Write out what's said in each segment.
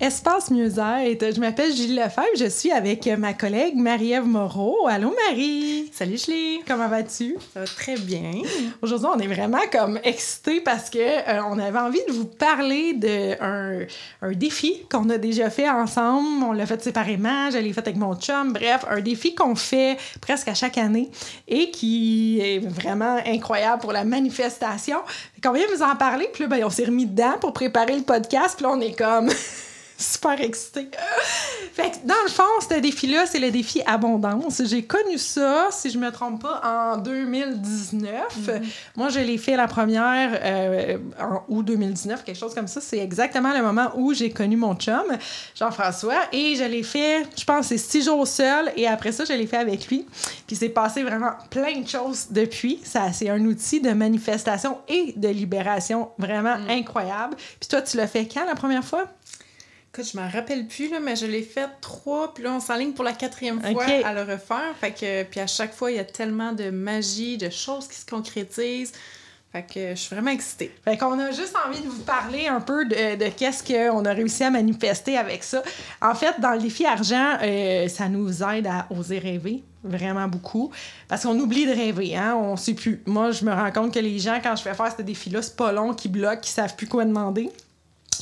Espace Mieux-être. Je m'appelle Julie Lefebvre. Je suis avec ma collègue Marie-Ève Moreau. Allô, Marie. Salut, Julie. Comment vas-tu? Ça va très bien. Aujourd'hui, on est vraiment comme excités parce que euh, on avait envie de vous parler d'un un défi qu'on a déjà fait ensemble. On l'a fait séparément. Je l'ai fait avec mon chum. Bref, un défi qu'on fait presque à chaque année et qui est vraiment incroyable pour la manifestation. Quand on vient vous en parler, puis là, ben, on s'est remis dedans pour préparer le podcast. Puis là, on est comme... super excitée. fait que dans le fond, ce défi-là, c'est le défi abondance. J'ai connu ça, si je me trompe pas, en 2019. Mm-hmm. Moi, je l'ai fait la première euh, en août 2019, quelque chose comme ça. C'est exactement le moment où j'ai connu mon chum, Jean-François, et je l'ai fait, je pense, c'est six jours seul, et après ça, je l'ai fait avec lui. Puis c'est passé vraiment plein de choses depuis. Ça, c'est un outil de manifestation et de libération vraiment mm. incroyable. Puis toi, tu l'as fait quand la première fois? Écoute, je m'en rappelle plus, là, mais je l'ai fait trois, puis là, on s'enligne pour la quatrième fois à le refaire. Fait que, puis à chaque fois, il y a tellement de magie, de choses qui se concrétisent. Fait que je suis vraiment excitée. Fait qu'on a juste envie de vous parler un peu de, de qu'est-ce qu'on a réussi à manifester avec ça. En fait, dans le défi argent, euh, ça nous aide à oser rêver vraiment beaucoup parce qu'on oublie de rêver hein on sait plus moi je me rends compte que les gens quand je fais faire ce défi là c'est pas long qui bloquent qui savent plus quoi demander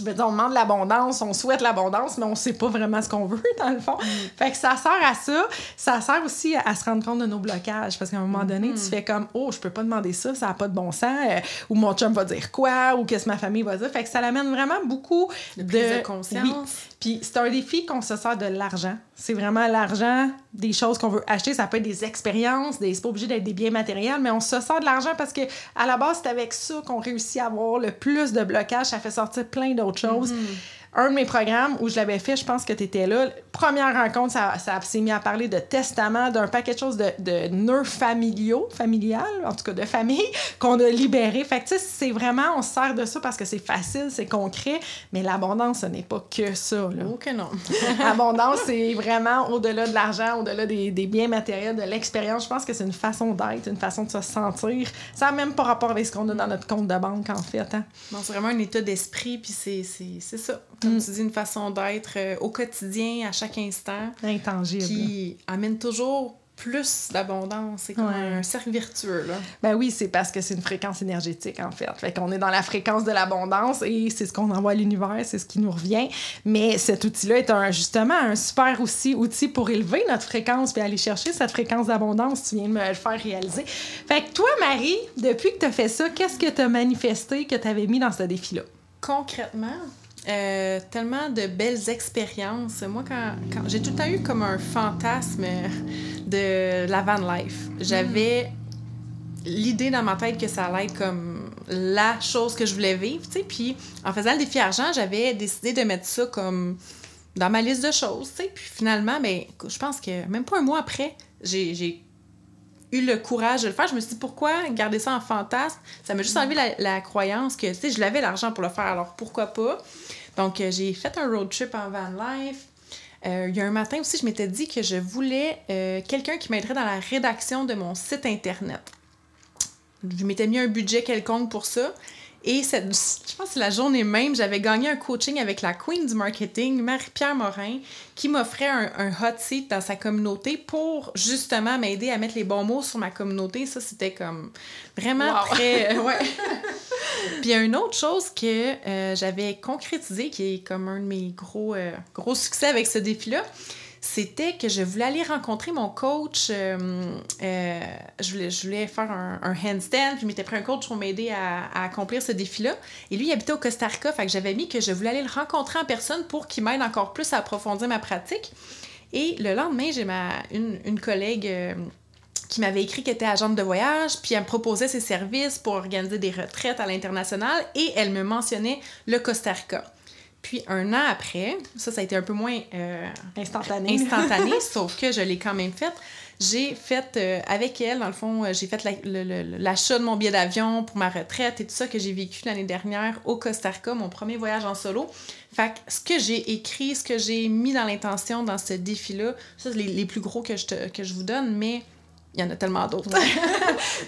on demande l'abondance, on souhaite l'abondance, mais on sait pas vraiment ce qu'on veut, dans le fond. Mm. Fait que ça sert à ça. Ça sert aussi à se rendre compte de nos blocages. Parce qu'à un moment donné, tu mm. fais comme, oh, je peux pas demander ça, ça n'a pas de bon sens. Euh, ou mon chum va dire quoi, ou qu'est-ce que ma famille va dire. Fait que ça l'amène vraiment beaucoup de, de... conscience. Puis c'est un défi qu'on se sert de l'argent. C'est vraiment l'argent, des choses qu'on veut acheter. Ça peut être des expériences, des... c'est pas obligé d'être des biens matériels, mais on se sert de l'argent parce que à la base, c'est avec ça qu'on réussit à avoir le plus de blocage. Ça fait sortir plein d'autres choses. Mm-hmm un de mes programmes où je l'avais fait, je pense que tu étais là. Première rencontre, ça, ça s'est mis à parler de testament, d'un paquet de choses de, de nœuds familiaux, familial, en tout cas de famille, qu'on a libéré. Fait que, tu sais, c'est vraiment, on se sert de ça parce que c'est facile, c'est concret, mais l'abondance, ce n'est pas que ça. Là. Oh que non. L'abondance, c'est vraiment au-delà de l'argent, au-delà des, des, biens matériels, de l'expérience. Je pense que c'est une façon d'être, une façon de se sentir. Ça n'a même pas rapport avec ce qu'on a dans notre compte de banque, en fait. Hein? c'est vraiment un état d'esprit, puis c'est ça comme mm. tu dis, une façon d'être euh, au quotidien, à chaque instant. Intangible. Qui amène toujours plus d'abondance. C'est comme un cercle vertueux. Là. Ben oui, c'est parce que c'est une fréquence énergétique, en fait. Fait qu'on est dans la fréquence de l'abondance et c'est ce qu'on envoie à l'univers, c'est ce qui nous revient. Mais cet outil-là est un, justement un super aussi outil pour élever notre fréquence puis aller chercher cette fréquence d'abondance. Tu viens de me le faire réaliser. Fait que toi, Marie, depuis que tu as fait ça, qu'est-ce que tu as manifesté que tu avais mis dans ce défi-là? Concrètement, euh, tellement de belles expériences. Moi, quand, j'ai tout le temps eu comme un fantasme de la van life. J'avais l'idée dans ma tête que ça allait être comme la chose que je voulais vivre, tu. Puis en faisant le défi argent, j'avais décidé de mettre ça comme dans ma liste de choses, tu. Puis finalement, ben, je pense que même pas un mois après, j'ai eu le courage de le faire. Je me suis dit, pourquoi garder ça en fantasme? Ça m'a juste enlevé la, la croyance que, tu sais, je l'avais l'argent pour le faire, alors pourquoi pas? Donc, euh, j'ai fait un road trip en van life. Euh, il y a un matin aussi, je m'étais dit que je voulais euh, quelqu'un qui m'aiderait dans la rédaction de mon site Internet. Je m'étais mis un budget quelconque pour ça. Et cette, je pense que c'est la journée même, j'avais gagné un coaching avec la queen du marketing, Marie-Pierre Morin, qui m'offrait un, hot seat dans sa communauté pour justement m'aider à mettre les bons mots sur ma communauté. Ça, c'était comme vraiment très... Euh, ouais. Puis il y a une autre chose que euh, j'avais concrétisé, qui est comme un de mes gros, euh, gros succès avec ce défi-là, c'était que je voulais aller rencontrer mon coach. euh, euh, je, voulais, faire un, handstand, je m'étais pris un coach pour m'aider à, accomplir ce défi-là. Et lui, il habitait au Costa Rica, j'avais mis que je voulais aller le rencontrer en personne pour qu'il m'aide encore plus à approfondir ma pratique. Et le lendemain, j'ai ma, une, une collègue euh, qui m'avait écrit qu'elle était agente de voyage, puis elle me proposait ses services pour organiser des retraites à l'international, et elle me mentionnait le Costa Rica. Puis un an après, ça, ça a été un peu moins euh, Instantané. instantané, sauf que je l'ai quand même faite. J'ai fait euh, avec elle, dans le fond, euh, j'ai fait la- l'achat de mon billet d'avion pour ma retraite et tout ça que j'ai vécu l'année dernière au Costa Rica, mon premier voyage en solo. Fait que ce que j'ai écrit, ce que j'ai mis dans l'intention dans ce défi-là, ça, c'est les, les plus gros que je, te- que je vous donne, mais il y en a tellement d'autres.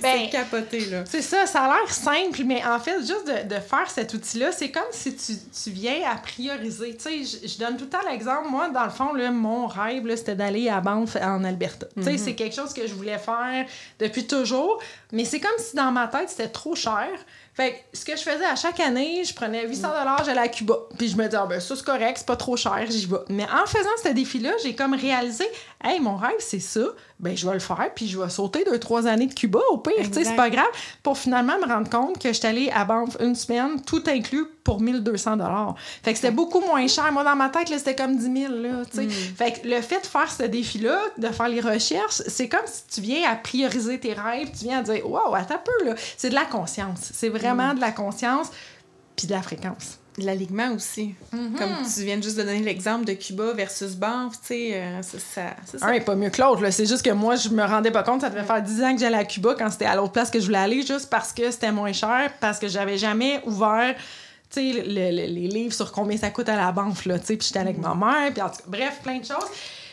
Ben, c'est capoté, là. C'est ça, ça a l'air simple, mais en fait, juste de, de faire cet outil-là, c'est comme si tu, tu viens à prioriser. Tu sais, je, donne tout le temps l'exemple. Moi, dans le fond, là, mon rêve, là, c'était d'aller à Banff en Alberta. Tu sais, c'est quelque chose que je voulais faire depuis toujours, mais c'est comme si dans ma tête, c'était trop cher. Fait que ce que je faisais à chaque année, je prenais 800 dollars, j'allais à Cuba. Puis je me disais, ah, ben ça c'est correct, c'est pas trop cher, j'y vais. Mais en faisant ce défi-là, j'ai comme réalisé, hey, mon rêve c'est ça, ben je vais le faire, puis je vais sauter deux, trois années de Cuba au pire, tu sais, c'est pas grave, pour finalement me rendre compte que j'étais allée à Banff une semaine, tout inclus pour 1200 dollars. Fait que c'était beaucoup moins cher. Moi, dans ma tête, c'était comme 10 000, là, tu sais. Fait que le fait de faire ce défi-là, de faire les recherches, c'est comme si tu viens à prioriser tes rêves, tu viens à dire, wow, attends un peu, là. C'est de la conscience. C'est vraiment de la conscience, puis de la fréquence. L'alignement aussi. Comme tu viens juste de donner l'exemple de Cuba versus Banff, tu sais, euh, ça. c'est ça. Un est pas mieux que l'autre. là. C'est juste que moi, je me rendais pas compte. Ça devait faire 10 ans que j'allais à Cuba quand c'était à l'autre place que je voulais aller, juste parce que c'était moins cher, parce que j'avais jamais ouvert tu sais, le- le- les livres sur combien ça coûte à la banque, là, tu sais, puis j'étais avec ma mère, puis en tout cas, bref, plein de choses.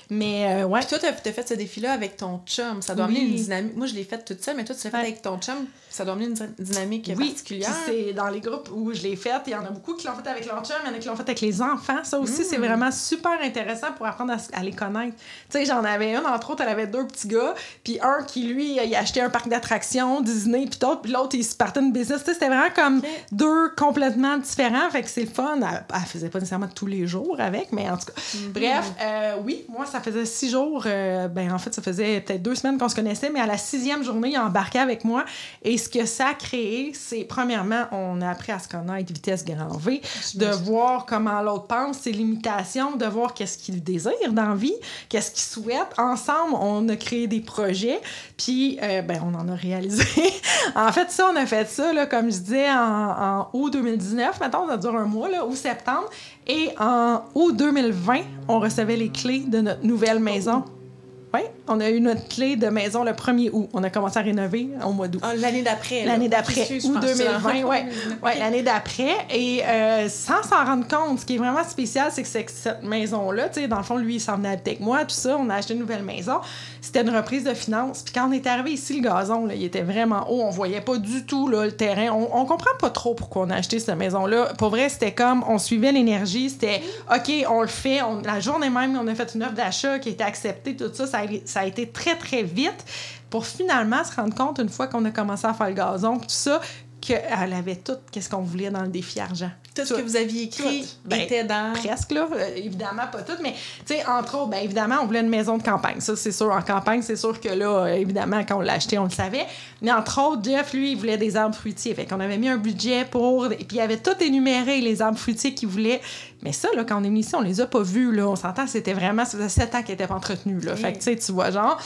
Mais, euh, ouais. Puis toi, t'as as fait ce défi-là avec ton chum. Ça doit amener Oui. une dynamique. Moi, je l'ai fait toute seule, mais toi, tu l'as fait Ouais. avec ton chum. Ça doit amener une dy- dynamique Oui, particulière. c'est dans les groupes où je l'ai fait. Il y en a beaucoup qui l'ont fait avec leur chum, il y en a qui l'ont fait avec les enfants. Ça aussi, c'est vraiment super intéressant pour apprendre à, les connaître. Tu sais, j'en avais une, entre autres, elle avait deux petits gars, puis un qui, lui, il a acheté un parc d'attractions, Disney, puis d'autres, puis l'autre, il se partait une business. Tu sais, c'était vraiment comme deux complètement différents. Fait que c'est le fun. Elle, elle faisait pas nécessairement tous les jours avec, mais en tout cas. Bref, euh, oui, moi, ça faisait six jours. euh, ben, en fait, ça faisait peut-être deux semaines qu'on se connaissait, mais à la sixième journée, il a embarqué avec moi. Et ce que ça a créé, c'est, premièrement, on a appris à se connaître vitesse grand V, de voir comment l'autre pense, ses limitations, de voir qu'est-ce qu'il désire dans la vie, qu'est-ce qu'il souhaite. Ensemble, on a créé des projets, puis euh, ben, on en a réalisé. en fait, ça, on a fait ça, là, comme je disais, en, en août 2019. Maintenant, ça dure un mois, là, août septembre. Et en août 2020, on recevait les clés de notre nouvelle maison. Oui, on a eu notre clé de maison le 1er août. On a commencé à rénover au mois d'août. Ah, l'année d'après. L'année d'après, pense 2020, ça. ouais. ouais l'année d'après. Et euh, sans s'en rendre compte, ce qui est vraiment spécial, c'est que cette maison-là, tu sais, dans le fond, lui, il s'en venait avec moi, tout ça, on a acheté une nouvelle maison. C'était une reprise de finances. Puis quand on est arrivé ici, le gazon, là, il était vraiment haut. On voyait pas du tout là, le terrain. On, on comprend pas trop pourquoi on a acheté cette maison-là. Pour vrai, c'était comme, on suivait l'énergie. C'était, OK, on le fait. On- la journée même, on a fait une offre d'achat qui a été acceptée, tout ça. Ça a, ça a été très, très vite pour finalement se rendre compte, une fois qu'on a commencé à faire le gazon, tout ça, qu'elle avait tout qu'est-ce qu'on voulait dans le défi argent. Tout ce que vous aviez écrit. Ben, était dans. Presque, là. Euh, évidemment, pas tout, mais, tu sais, entre autres, ben, évidemment, on voulait une maison de campagne. Ça, c'est sûr. En campagne, c'est sûr que là, euh, évidemment, quand on l'a acheté, on le savait. Mais entre autres, Jeff, lui, il voulait des arbres fruitiers. Fait qu'on avait mis un budget pour. Et puis, il avait tout énuméré, les arbres fruitiers qu'il voulait. Mais ça, là, quand on est venu ici, on les a pas vus, là. On s'entend, c'était vraiment. Ça faisait sept ans qu'ils étaient pas entretenus, là. Fait que, tu sais, tu vois, genre.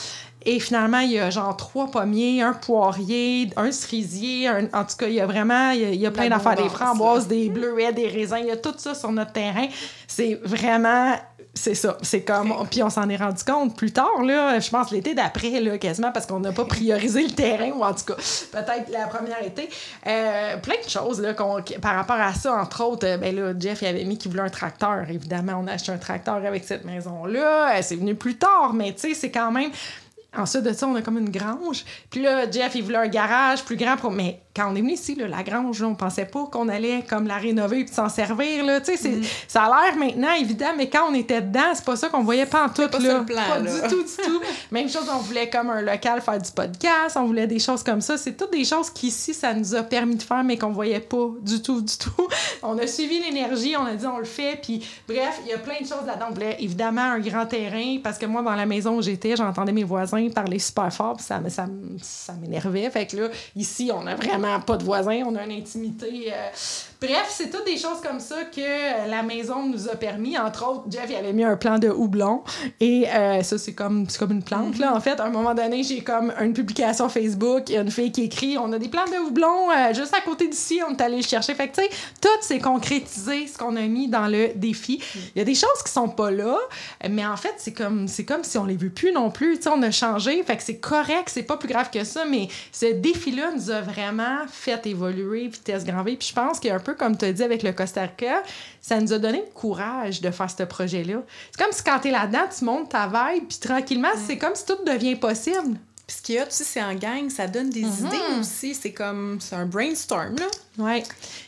Et finalement, il y a genre trois pommiers, un poirier, un cerisier, un- en tout cas, il y a vraiment, il y a, il y a plein d'affaires, des framboises, des bleuets, des raisins, il y a tout ça sur notre terrain. C'est vraiment, c'est ça. C'est comme, puis on s'en est rendu compte plus tard, là, je pense l'été d'après, là, quasiment, parce qu'on n'a pas priorisé le terrain, ou en tout cas, peut-être la première été. Euh, plein de choses, là, qu'on- par rapport à ça, entre autres, euh, ben là, Jeff, il avait mis qu'il voulait un tracteur. Évidemment, on a acheté un tracteur avec cette maison-là. Euh, C'est venu plus tard, mais tu sais, c'est quand même ensuite de ça, on a comme une grange. Puis là, Jeff, il voulait un garage plus grand. Pour... Mais quand on est venu ici, là, la grange, là, on pensait pas qu'on allait comme la rénover puis s'en servir. Là. Mm. Ça a l'air maintenant évident, mais quand on était dedans, c'est pas ça qu'on voyait pas en tout. pas là. le plan, pas là. du tout, du tout. Même chose, on voulait comme un local faire du podcast, on voulait des choses comme ça. C'est toutes des choses qu'ici, ça nous a permis de faire, mais qu'on voyait pas du tout, du tout. On a suivi l'énergie, on a dit on le fait, puis bref, il y a plein de choses là-dedans. On voulait évidemment un grand terrain, parce que moi, dans la maison où j'étais, j'entendais mes voisins parler super fort, puis ça, ça, ça m'énervait. Fait que là, ici, on a vraiment pas de voisins, on a une intimité. euh, Bref, c'est toutes des choses comme ça que euh, la maison nous a permis. Entre autres, Jeff, il avait mis un plan de houblon. Et euh, ça, c'est comme, c'est comme une plante, là. En fait, à un moment donné, j'ai comme une publication Facebook. Il y a une fille qui écrit On a des plants de houblon euh, juste à côté d'ici. On est allé le chercher. Fait que, tu sais, tout s'est concrétisé, ce qu'on a mis dans le défi. Il y a des choses qui sont pas là, mais en fait, c'est comme, c'est comme si on les veut plus non plus. Tu sais, on a changé. Fait que c'est correct, c'est pas plus grave que ça, mais ce défi-là nous a vraiment fait évoluer vitesse grand V. Puis je pense qu'un peu comme tu as dit avec le Costa Rica, ça nous a donné le courage de faire ce projet-là. C'est comme si quand tu es là-dedans, tu montes ta vibe, puis tranquillement, c'est comme si tout devient possible. Puis ce qu'il y a, tu sais, c'est en gang, ça donne des Mm-hmm. idées aussi. C'est comme, c'est un brainstorm, là. Ouais.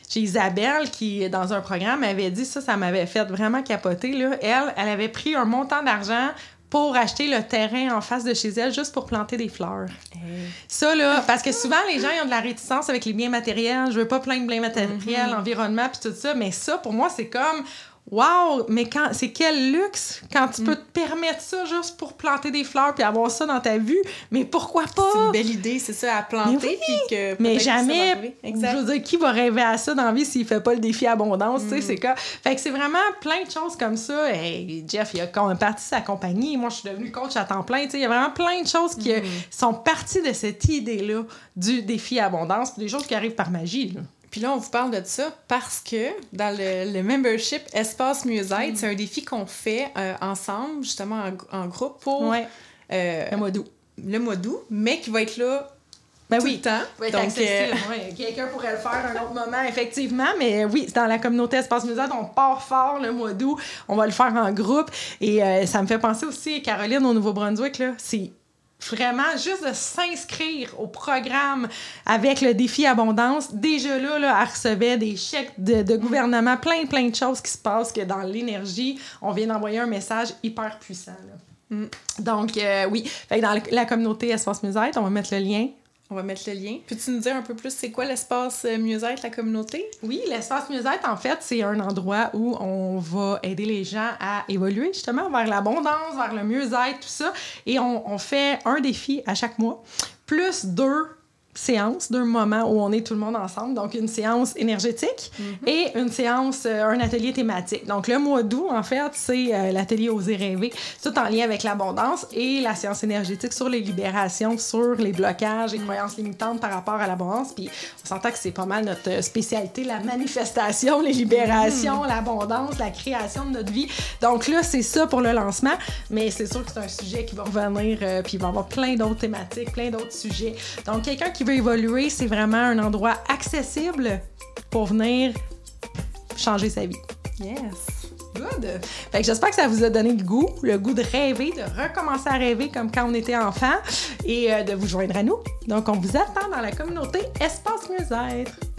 J'ai Isabelle qui, dans un programme, avait dit ça, ça m'avait fait vraiment capoter. Là. Elle, elle avait pris un montant d'argent pour acheter le terrain en face de chez elle juste pour planter des fleurs. Ça, là, parce que souvent, les gens ils ont de la réticence avec les biens matériels. Je veux pas plein de biens matériels, environnement, puis tout ça. Mais ça, pour moi, c'est comme. Wow! Mais quand c'est quel luxe quand tu peux te permettre ça juste pour planter des fleurs puis avoir ça dans ta vue. Mais pourquoi pas? C'est une belle idée, c'est ça, à planter. Mais oui, puis que Mais peut-être que ça va jamais, je veux dire, qui va rêver à ça dans la vie s'il fait pas le défi abondance, tu sais, c'est quoi? Fait que c'est vraiment plein de choses comme ça. Et Jeff, il a quand même parti sa compagnie. Moi, je suis devenue coach à temps plein, tu sais. Il y a vraiment plein de choses qui euh, sont parties de cette idée-là du défi abondance, des choses qui arrivent par magie, là. Puis là, on vous parle de ça parce que dans le, le membership Espace Mieux-être, c'est un défi qu'on fait euh, ensemble, justement en, en groupe pour Ouais. euh, Le mois d'août. le mois d'août, mais qui va être là Ben tout oui. le temps. va être Donc, accessible. euh, Ouais, Quelqu'un pourrait le faire à un autre moment, effectivement. Mais oui, dans la communauté Espace Musette, on part fort le mois d'août. On va le faire en groupe. Et euh, ça me fait penser aussi, Caroline, au Nouveau-Brunswick, là, c'est vraiment juste de s'inscrire au programme avec le défi abondance. Déjà là, là elle recevait des chèques de, de gouvernement, plein, plein de choses qui se passent, que dans l'énergie, on vient d'envoyer un message hyper puissant. là. Mm. Donc, euh, oui. Fait que dans la communauté Espace Musette, on va mettre le lien on va mettre le lien. Peux-tu nous dire un peu plus c'est quoi l'espace euh, mieux-être, la communauté? Oui, l'espace mieux-être, en fait, c'est un endroit où on va aider les gens à évoluer justement vers l'abondance, vers le mieux-être, tout ça. Et on, on fait un défi à chaque mois, plus deux séances, deux moments où on est tout le monde ensemble. Donc, une séance énergétique et une séance, euh, un atelier thématique. Donc, le mois d'août, en fait, c'est euh, l'atelier Oser rêver, tout en lien avec l'abondance et la séance énergétique sur les libérations, sur les blocages et croyances limitantes par rapport à l'abondance. Puis, on s'entend que c'est pas mal notre euh, spécialité, la manifestation, les libérations, l'abondance, la création de notre vie. Donc là, c'est ça pour le lancement, mais c'est sûr que c'est un sujet qui va revenir, euh, puis il va y avoir plein d'autres thématiques, plein d'autres sujets. Donc, quelqu'un qui veut évoluer, c'est vraiment un endroit accessible pour venir changer sa vie. Yes. Good! Fait que j'espère que ça vous a donné le goût, le goût de rêver, de recommencer à rêver comme quand on était enfant et euh, de vous joindre à nous. Donc, on vous attend dans la communauté Espace Mieux-être.